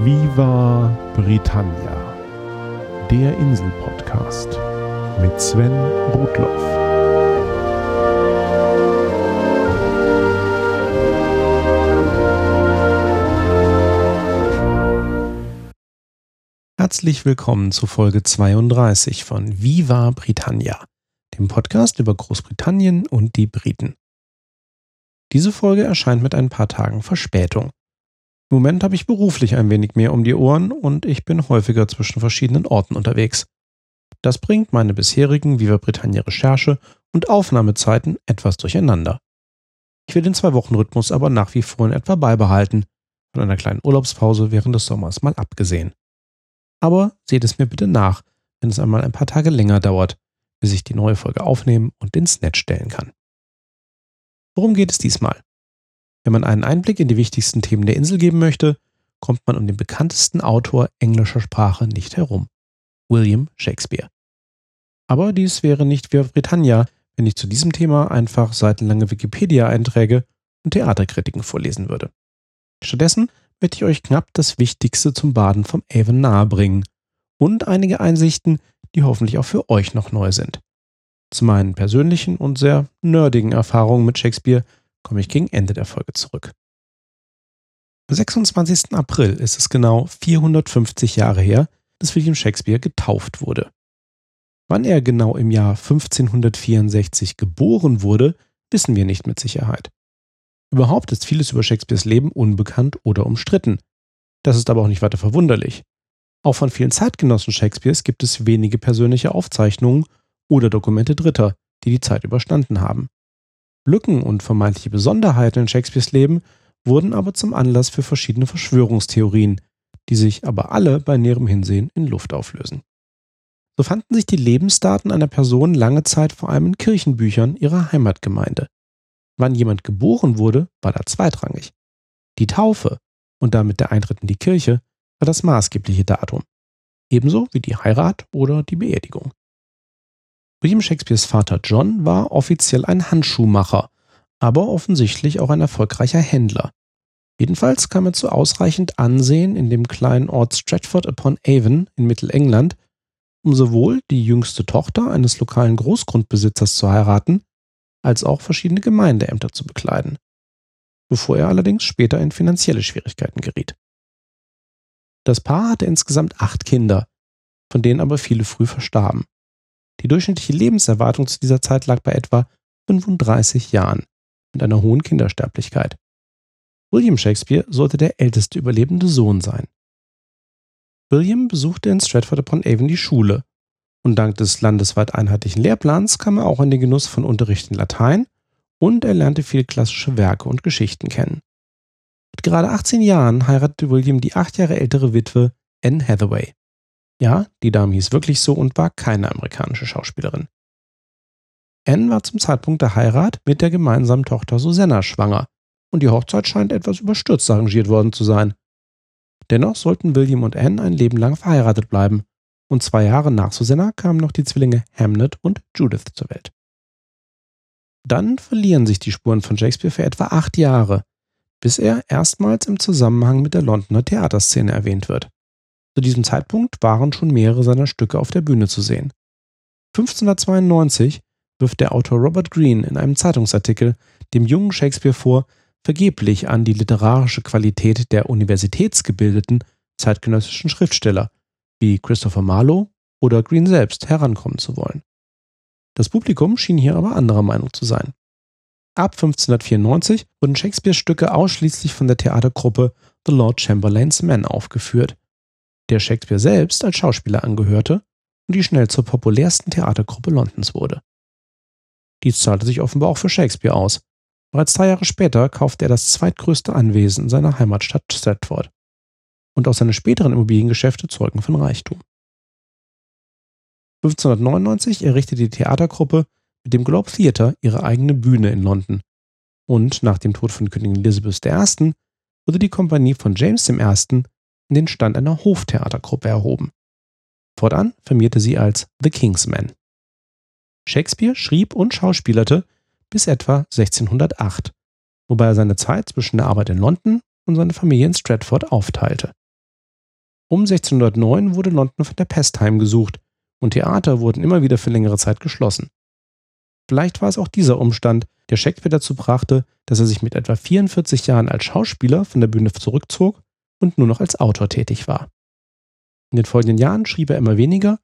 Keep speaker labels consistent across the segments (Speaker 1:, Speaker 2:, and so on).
Speaker 1: Viva Britannia, der Insel-Podcast mit Sven Rudloff. Herzlich willkommen zu Folge 32 von Viva Britannia, dem Podcast über Großbritannien und die Briten. Diese Folge erscheint mit ein paar Tagen Verspätung. Im Moment habe ich beruflich ein wenig mehr um die Ohren und ich bin häufiger zwischen verschiedenen Orten unterwegs. Das bringt meine bisherigen Viva Britannia Recherche und Aufnahmezeiten etwas durcheinander. Ich will den Zwei-Wochen-Rhythmus aber nach wie vor in etwa beibehalten, von einer kleinen Urlaubspause während des Sommers mal abgesehen. Aber seht es mir bitte nach, wenn es einmal ein paar Tage länger dauert, bis ich die neue Folge aufnehmen und ins Netz stellen kann. Worum geht es diesmal? Wenn man einen Einblick in die wichtigsten Themen der Insel geben möchte, kommt man um den bekanntesten Autor englischer Sprache nicht herum. William Shakespeare. Aber dies wäre nicht wie Britannia, wenn ich zu diesem Thema einfach seitenlange Wikipedia-Einträge und Theaterkritiken vorlesen würde. Stattdessen möchte ich euch knapp das Wichtigste zum Baden vom Avon nahebringen und einige Einsichten, die hoffentlich auch für euch noch neu sind. Zu meinen persönlichen und sehr nerdigen Erfahrungen mit Shakespeare komme ich gegen Ende der Folge zurück. Am 26. April ist es genau 450 Jahre her, dass William Shakespeare getauft wurde. Wann er genau im Jahr 1564 geboren wurde, wissen wir nicht mit Sicherheit. Überhaupt ist vieles über Shakespeares Leben unbekannt oder umstritten. Das ist aber auch nicht weiter verwunderlich. Auch von vielen Zeitgenossen Shakespeares gibt es wenige persönliche Aufzeichnungen oder Dokumente Dritter, die die Zeit überstanden haben. Lücken und vermeintliche Besonderheiten in Shakespeares Leben wurden aber zum Anlass für verschiedene Verschwörungstheorien, die sich aber alle bei näherem Hinsehen in Luft auflösen. So fanden sich die Lebensdaten einer Person lange Zeit vor allem in Kirchenbüchern ihrer Heimatgemeinde. Wann jemand geboren wurde, war da zweitrangig. Die Taufe und damit der Eintritt in die Kirche war das maßgebliche Datum. Ebenso wie die Heirat oder die Beerdigung. William Shakespeares Vater John war offiziell ein Handschuhmacher, aber offensichtlich auch ein erfolgreicher Händler. Jedenfalls kam er zu ausreichend Ansehen in dem kleinen Ort Stratford upon Avon in Mittelengland, um sowohl die jüngste Tochter eines lokalen Großgrundbesitzers zu heiraten, als auch verschiedene Gemeindeämter zu bekleiden, bevor er allerdings später in finanzielle Schwierigkeiten geriet. Das Paar hatte insgesamt acht Kinder, von denen aber viele früh verstarben. Die durchschnittliche Lebenserwartung zu dieser Zeit lag bei etwa 35 Jahren mit einer hohen Kindersterblichkeit. William Shakespeare sollte der älteste überlebende Sohn sein. William besuchte in Stratford upon Avon die Schule und dank des landesweit einheitlichen Lehrplans kam er auch in den Genuss von Unterricht in Latein und er lernte viele klassische Werke und Geschichten kennen. Mit gerade 18 Jahren heiratete William die acht Jahre ältere Witwe Anne Hathaway. Ja, die Dame hieß wirklich so und war keine amerikanische Schauspielerin. Anne war zum Zeitpunkt der Heirat mit der gemeinsamen Tochter Susanna schwanger und die Hochzeit scheint etwas überstürzt arrangiert worden zu sein. Dennoch sollten William und Anne ein Leben lang verheiratet bleiben und zwei Jahre nach Susanna kamen noch die Zwillinge Hamnet und Judith zur Welt. Dann verlieren sich die Spuren von Shakespeare für etwa acht Jahre, bis er erstmals im Zusammenhang mit der Londoner Theaterszene erwähnt wird. Zu diesem Zeitpunkt waren schon mehrere seiner Stücke auf der Bühne zu sehen. 1592 wirft der Autor Robert Greene in einem Zeitungsartikel dem jungen Shakespeare vor, vergeblich an die literarische Qualität der universitätsgebildeten zeitgenössischen Schriftsteller wie Christopher Marlowe oder Greene selbst herankommen zu wollen. Das Publikum schien hier aber anderer Meinung zu sein. Ab 1594 wurden Shakespeares Stücke ausschließlich von der Theatergruppe The Lord Chamberlain's Men aufgeführt, der Shakespeare selbst als Schauspieler angehörte und die schnell zur populärsten Theatergruppe Londons wurde. Dies zahlte sich offenbar auch für Shakespeare aus. Bereits drei Jahre später kaufte er das zweitgrößte Anwesen in seiner Heimatstadt Stratford. Und auch seine späteren Immobiliengeschäfte zeugen von Reichtum. 1599 errichtete die Theatergruppe mit dem Globe Theatre ihre eigene Bühne in London. Und nach dem Tod von Königin Elizabeth I. wurde die Kompanie von James I den Stand einer Hoftheatergruppe erhoben. Fortan firmierte sie als The King's Men. Shakespeare schrieb und schauspielerte bis etwa 1608, wobei er seine Zeit zwischen der Arbeit in London und seiner Familie in Stratford aufteilte. Um 1609 wurde London von der Pest heimgesucht und Theater wurden immer wieder für längere Zeit geschlossen. Vielleicht war es auch dieser Umstand, der Shakespeare dazu brachte, dass er sich mit etwa 44 Jahren als Schauspieler von der Bühne zurückzog und nur noch als Autor tätig war. In den folgenden Jahren schrieb er immer weniger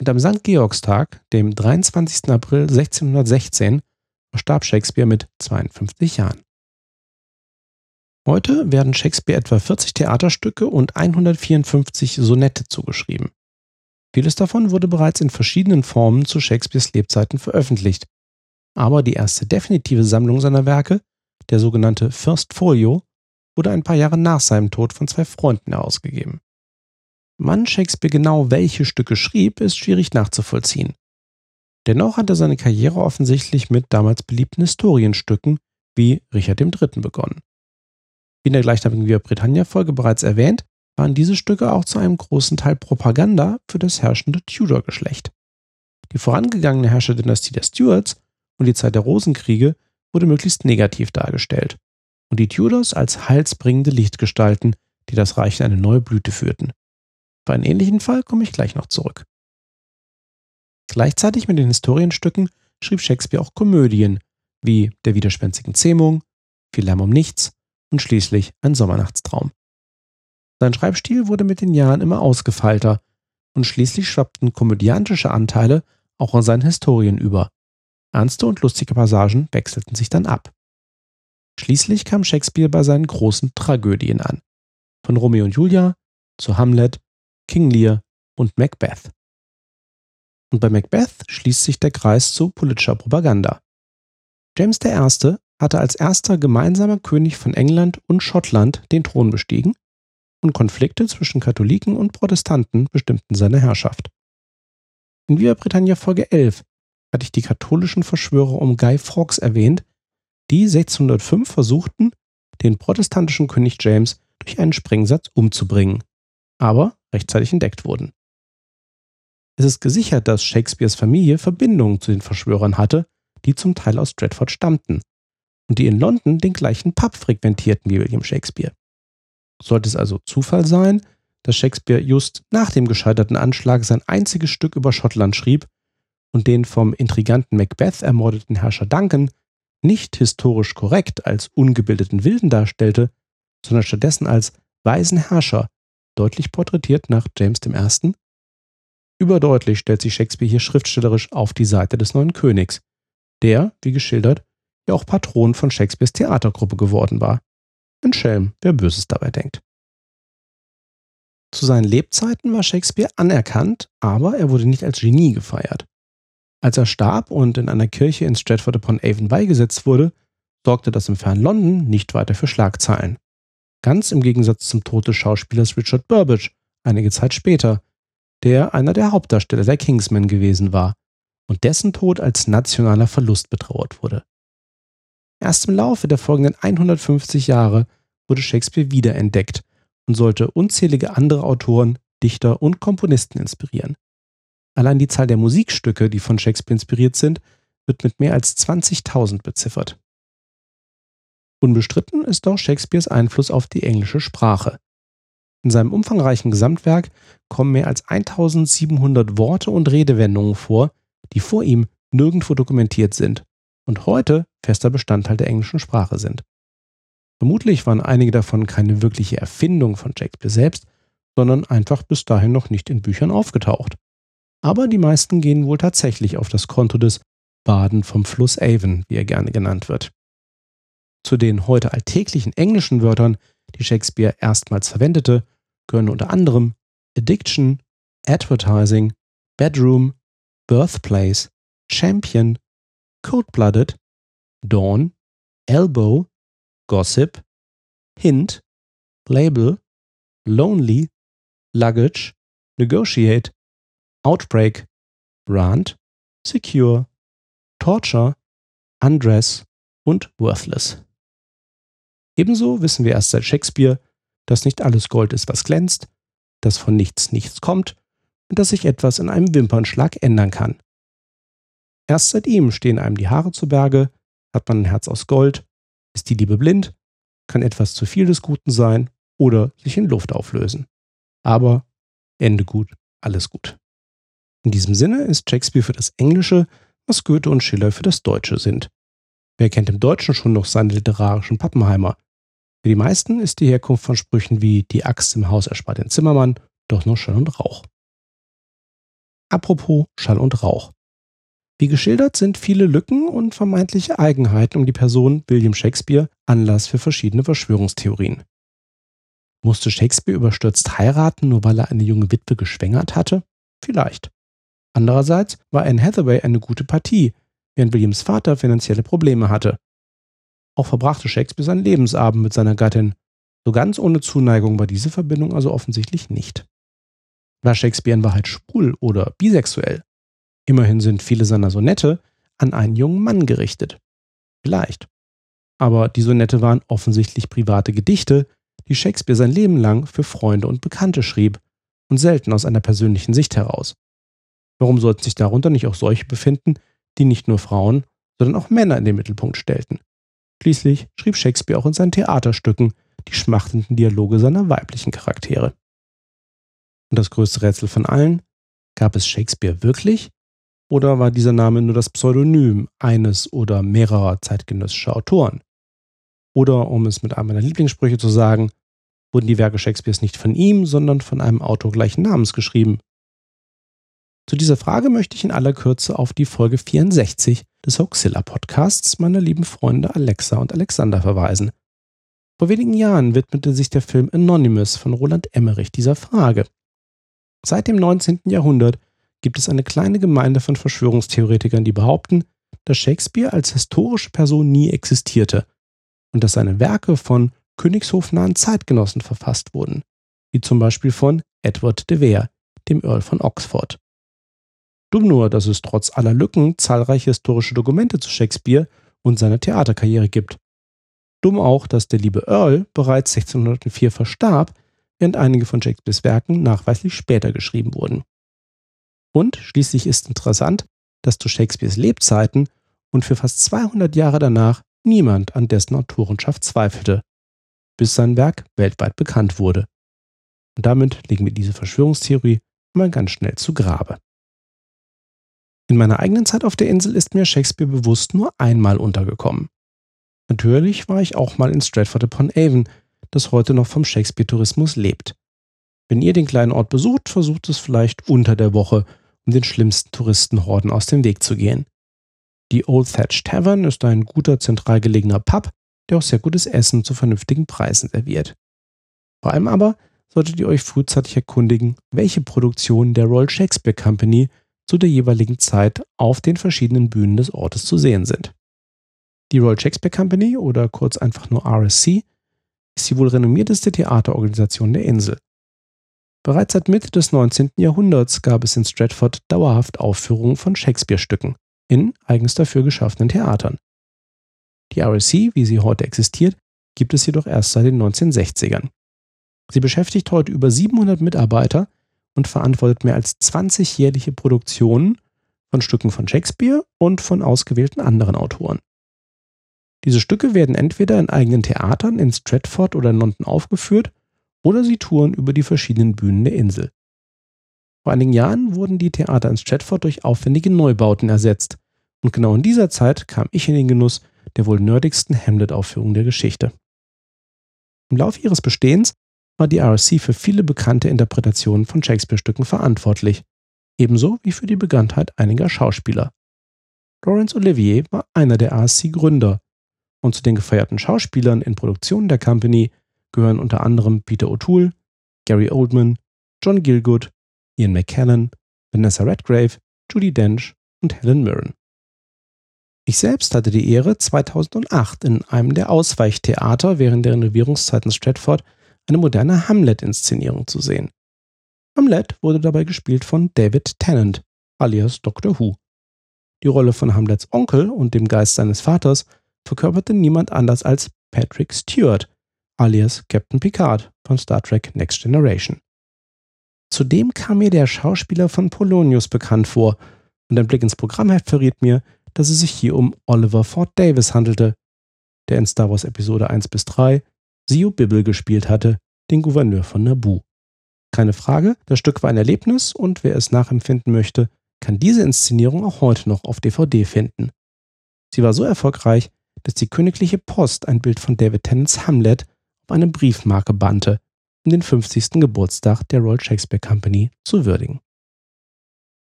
Speaker 1: und am St. Georgstag, dem 23. April 1616, verstarb Shakespeare mit 52 Jahren. Heute werden Shakespeare etwa 40 Theaterstücke und 154 Sonette zugeschrieben. Vieles davon wurde bereits in verschiedenen Formen zu Shakespeares Lebzeiten veröffentlicht, aber die erste definitive Sammlung seiner Werke, der sogenannte First Folio, wurde ein paar Jahre nach seinem Tod von zwei Freunden herausgegeben. Wann Shakespeare genau welche Stücke schrieb, ist schwierig nachzuvollziehen. Dennoch hat er seine Karriere offensichtlich mit damals beliebten Historienstücken wie Richard III. begonnen. Wie in der gleichnamigen Via Britannia-Folge bereits erwähnt, waren diese Stücke auch zu einem großen Teil Propaganda für das herrschende Tudor-Geschlecht. Die vorangegangene Herrscherdynastie der Stuarts und die Zeit der Rosenkriege wurde möglichst negativ dargestellt und die Tudors als heilsbringende Lichtgestalten, die das Reich in eine neue Blüte führten. Für einen ähnlichen Fall komme ich gleich noch zurück. Gleichzeitig mit den Historienstücken schrieb Shakespeare auch Komödien wie Der widerspenstigen Zähmung, Viel Lärm um nichts und schließlich Ein Sommernachtstraum. Sein Schreibstil wurde mit den Jahren immer ausgefeilter und schließlich schwappten komödiantische Anteile auch in seinen Historien über. Ernste und lustige Passagen wechselten sich dann ab. Schließlich kam Shakespeare bei seinen großen Tragödien an. Von Romeo und Julia zu Hamlet, King Lear und Macbeth. Und bei Macbeth schließt sich der Kreis zu politischer Propaganda. James I. hatte als erster gemeinsamer König von England und Schottland den Thron bestiegen und Konflikte zwischen Katholiken und Protestanten bestimmten seine Herrschaft. In Via Britannia Folge 11 hatte ich die katholischen Verschwörer um Guy Fawkes erwähnt, die 1605 versuchten, den protestantischen König James durch einen Sprengsatz umzubringen, aber rechtzeitig entdeckt wurden. Es ist gesichert, dass Shakespeares Familie Verbindungen zu den Verschwörern hatte, die zum Teil aus Stratford stammten und die in London den gleichen Pub frequentierten wie William Shakespeare. Sollte es also Zufall sein, dass Shakespeare just nach dem gescheiterten Anschlag sein einziges Stück über Schottland schrieb und den vom intriganten Macbeth ermordeten Herrscher Duncan nicht historisch korrekt als ungebildeten Wilden darstellte, sondern stattdessen als weisen Herrscher, deutlich porträtiert nach James I. Überdeutlich stellt sich Shakespeare hier schriftstellerisch auf die Seite des neuen Königs, der, wie geschildert, ja auch Patron von Shakespeares Theatergruppe geworden war. Ein Schelm, wer Böses dabei denkt. Zu seinen Lebzeiten war Shakespeare anerkannt, aber er wurde nicht als Genie gefeiert. Als er starb und in einer Kirche in Stratford upon Avon beigesetzt wurde, sorgte das im fernen London nicht weiter für Schlagzeilen. Ganz im Gegensatz zum Tod des Schauspielers Richard Burbage einige Zeit später, der einer der Hauptdarsteller der Kingsmen gewesen war und dessen Tod als nationaler Verlust betrauert wurde. Erst im Laufe der folgenden 150 Jahre wurde Shakespeare wiederentdeckt und sollte unzählige andere Autoren, Dichter und Komponisten inspirieren. Allein die Zahl der Musikstücke, die von Shakespeare inspiriert sind, wird mit mehr als 20.000 beziffert. Unbestritten ist auch Shakespeares Einfluss auf die englische Sprache. In seinem umfangreichen Gesamtwerk kommen mehr als 1700 Worte und Redewendungen vor, die vor ihm nirgendwo dokumentiert sind und heute fester Bestandteil der englischen Sprache sind. Vermutlich waren einige davon keine wirkliche Erfindung von Shakespeare selbst, sondern einfach bis dahin noch nicht in Büchern aufgetaucht aber die meisten gehen wohl tatsächlich auf das Konto des Baden vom Fluss Avon, wie er gerne genannt wird. Zu den heute alltäglichen englischen Wörtern, die Shakespeare erstmals verwendete, gehören unter anderem Addiction, Advertising, Bedroom, Birthplace, Champion, Cold-Blooded, Dawn, Elbow, Gossip, Hint, Label, Lonely, Luggage, Negotiate, Outbreak, Rant, Secure, Torture, Undress und Worthless. Ebenso wissen wir erst seit Shakespeare, dass nicht alles Gold ist, was glänzt, dass von nichts nichts kommt und dass sich etwas in einem Wimpernschlag ändern kann. Erst seit ihm stehen einem die Haare zu Berge, hat man ein Herz aus Gold, ist die Liebe blind, kann etwas zu viel des Guten sein oder sich in Luft auflösen. Aber Ende gut, alles gut. In diesem Sinne ist Shakespeare für das Englische, was Goethe und Schiller für das Deutsche sind. Wer kennt im Deutschen schon noch seine literarischen Pappenheimer? Für die meisten ist die Herkunft von Sprüchen wie die Axt im Haus erspart den Zimmermann doch nur Schall und Rauch. Apropos Schall und Rauch. Wie geschildert sind viele Lücken und vermeintliche Eigenheiten um die Person William Shakespeare Anlass für verschiedene Verschwörungstheorien. Musste Shakespeare überstürzt heiraten, nur weil er eine junge Witwe geschwängert hatte? Vielleicht. Andererseits war Anne Hathaway eine gute Partie, während Williams Vater finanzielle Probleme hatte. Auch verbrachte Shakespeare seinen Lebensabend mit seiner Gattin. So ganz ohne Zuneigung war diese Verbindung also offensichtlich nicht. War Shakespeare in Wahrheit schwul oder bisexuell? Immerhin sind viele seiner Sonette an einen jungen Mann gerichtet. Vielleicht. Aber die Sonette waren offensichtlich private Gedichte, die Shakespeare sein Leben lang für Freunde und Bekannte schrieb und selten aus einer persönlichen Sicht heraus. Warum sollten sich darunter nicht auch solche befinden, die nicht nur Frauen, sondern auch Männer in den Mittelpunkt stellten? Schließlich schrieb Shakespeare auch in seinen Theaterstücken die schmachtenden Dialoge seiner weiblichen Charaktere. Und das größte Rätsel von allen, gab es Shakespeare wirklich? Oder war dieser Name nur das Pseudonym eines oder mehrerer zeitgenössischer Autoren? Oder, um es mit einem meiner Lieblingssprüche zu sagen, wurden die Werke Shakespeares nicht von ihm, sondern von einem Autor gleichen Namens geschrieben? Zu dieser Frage möchte ich in aller Kürze auf die Folge 64 des Hoaxilla Podcasts meiner lieben Freunde Alexa und Alexander verweisen. Vor wenigen Jahren widmete sich der Film Anonymous von Roland Emmerich dieser Frage. Seit dem 19. Jahrhundert gibt es eine kleine Gemeinde von Verschwörungstheoretikern, die behaupten, dass Shakespeare als historische Person nie existierte und dass seine Werke von königshofnahen Zeitgenossen verfasst wurden, wie zum Beispiel von Edward de Vere, dem Earl von Oxford. Dumm nur, dass es trotz aller Lücken zahlreiche historische Dokumente zu Shakespeare und seiner Theaterkarriere gibt. Dumm auch, dass der liebe Earl bereits 1604 verstarb, während einige von Shakespeares Werken nachweislich später geschrieben wurden. Und schließlich ist interessant, dass zu Shakespeares Lebzeiten und für fast 200 Jahre danach niemand an dessen Autorenschaft zweifelte, bis sein Werk weltweit bekannt wurde. Und damit legen wir diese Verschwörungstheorie mal ganz schnell zu Grabe. In meiner eigenen Zeit auf der Insel ist mir Shakespeare bewusst nur einmal untergekommen. Natürlich war ich auch mal in Stratford upon Avon, das heute noch vom Shakespeare-Tourismus lebt. Wenn ihr den kleinen Ort besucht, versucht es vielleicht unter der Woche, um den schlimmsten Touristenhorden aus dem Weg zu gehen. Die Old Thatch Tavern ist ein guter zentral gelegener Pub, der auch sehr gutes Essen zu vernünftigen Preisen serviert. Vor allem aber solltet ihr euch frühzeitig erkundigen, welche Produktionen der Royal Shakespeare Company zu der jeweiligen Zeit auf den verschiedenen Bühnen des Ortes zu sehen sind. Die Royal Shakespeare Company oder kurz einfach nur RSC ist die wohl renommierteste Theaterorganisation der Insel. Bereits seit Mitte des 19. Jahrhunderts gab es in Stratford dauerhaft Aufführungen von Shakespeare-Stücken in eigens dafür geschaffenen Theatern. Die RSC, wie sie heute existiert, gibt es jedoch erst seit den 1960ern. Sie beschäftigt heute über 700 Mitarbeiter und verantwortet mehr als 20 jährliche Produktionen von Stücken von Shakespeare und von ausgewählten anderen Autoren. Diese Stücke werden entweder in eigenen Theatern in Stratford oder in London aufgeführt oder sie touren über die verschiedenen Bühnen der Insel. Vor einigen Jahren wurden die Theater in Stratford durch aufwendige Neubauten ersetzt und genau in dieser Zeit kam ich in den Genuss der wohl nerdigsten Hamlet-Aufführung der Geschichte. Im Laufe ihres Bestehens war die RSC für viele bekannte Interpretationen von Shakespeare-Stücken verantwortlich, ebenso wie für die Bekanntheit einiger Schauspieler. Laurence Olivier war einer der RSC-Gründer und zu den gefeierten Schauspielern in Produktionen der Company gehören unter anderem Peter O'Toole, Gary Oldman, John Gilgood, Ian McKellen, Vanessa Redgrave, Judy Dench und Helen Mirren. Ich selbst hatte die Ehre, 2008 in einem der Ausweichtheater während der Renovierungszeiten Stratford eine moderne Hamlet-Inszenierung zu sehen. Hamlet wurde dabei gespielt von David Tennant, alias Dr. Who. Die Rolle von Hamlets Onkel und dem Geist seines Vaters verkörperte niemand anders als Patrick Stewart, alias Captain Picard von Star Trek Next Generation. Zudem kam mir der Schauspieler von Polonius bekannt vor und ein Blick ins Programmheft verriet mir, dass es sich hier um Oliver Ford Davis handelte, der in Star Wars Episode 1 bis 3 Sio Bibble gespielt hatte, den Gouverneur von Naboo. Keine Frage, das Stück war ein Erlebnis und wer es nachempfinden möchte, kann diese Inszenierung auch heute noch auf DVD finden. Sie war so erfolgreich, dass die königliche Post ein Bild von David Tennants Hamlet auf eine Briefmarke bannte, um den 50. Geburtstag der Royal Shakespeare Company zu würdigen.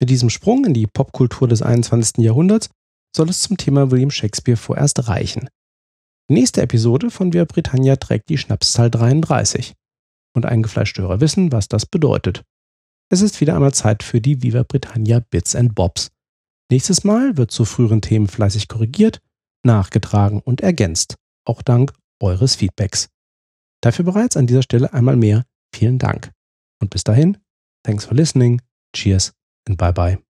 Speaker 1: Mit diesem Sprung in die Popkultur des 21. Jahrhunderts soll es zum Thema William Shakespeare vorerst reichen. Nächste Episode von Via Britannia trägt die Schnapszahl 33. Und eingefleischte Hörer wissen, was das bedeutet. Es ist wieder einmal Zeit für die Viva Britannia Bits and Bobs. Nächstes Mal wird zu früheren Themen fleißig korrigiert, nachgetragen und ergänzt, auch dank eures Feedbacks. Dafür bereits an dieser Stelle einmal mehr vielen Dank. Und bis dahin, thanks for listening, cheers and bye bye.